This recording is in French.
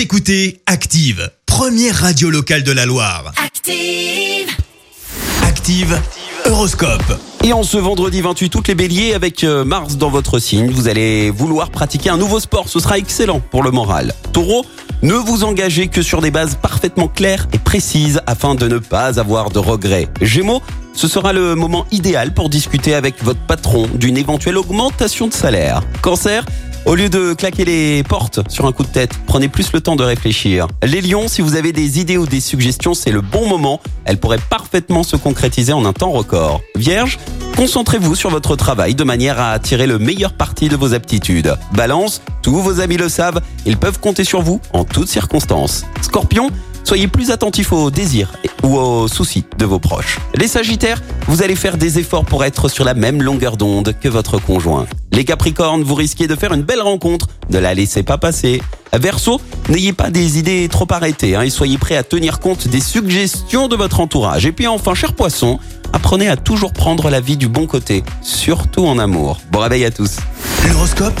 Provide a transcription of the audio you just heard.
Vous écoutez Active, première radio locale de la Loire. Active. Active, Horoscope. Et en ce vendredi 28 toutes les béliers avec euh, Mars dans votre signe, vous allez vouloir pratiquer un nouveau sport, ce sera excellent pour le moral. Taureau, ne vous engagez que sur des bases parfaitement claires et précises afin de ne pas avoir de regrets. Gémeaux, ce sera le moment idéal pour discuter avec votre patron d'une éventuelle augmentation de salaire. Cancer, au lieu de claquer les portes sur un coup de tête, prenez plus le temps de réfléchir. Les lions, si vous avez des idées ou des suggestions, c'est le bon moment. Elles pourraient parfaitement se concrétiser en un temps record. Vierge, concentrez-vous sur votre travail de manière à tirer le meilleur parti de vos aptitudes. Balance, tous vos amis le savent, ils peuvent compter sur vous en toutes circonstances. Scorpion, Soyez plus attentifs aux désirs ou aux soucis de vos proches. Les Sagittaires, vous allez faire des efforts pour être sur la même longueur d'onde que votre conjoint. Les Capricornes, vous risquez de faire une belle rencontre, ne la laissez pas passer. Verseau, n'ayez pas des idées trop arrêtées hein, soyez prêts à tenir compte des suggestions de votre entourage. Et puis enfin, cher poisson, apprenez à toujours prendre la vie du bon côté, surtout en amour. Bon réveil à tous. L'horoscope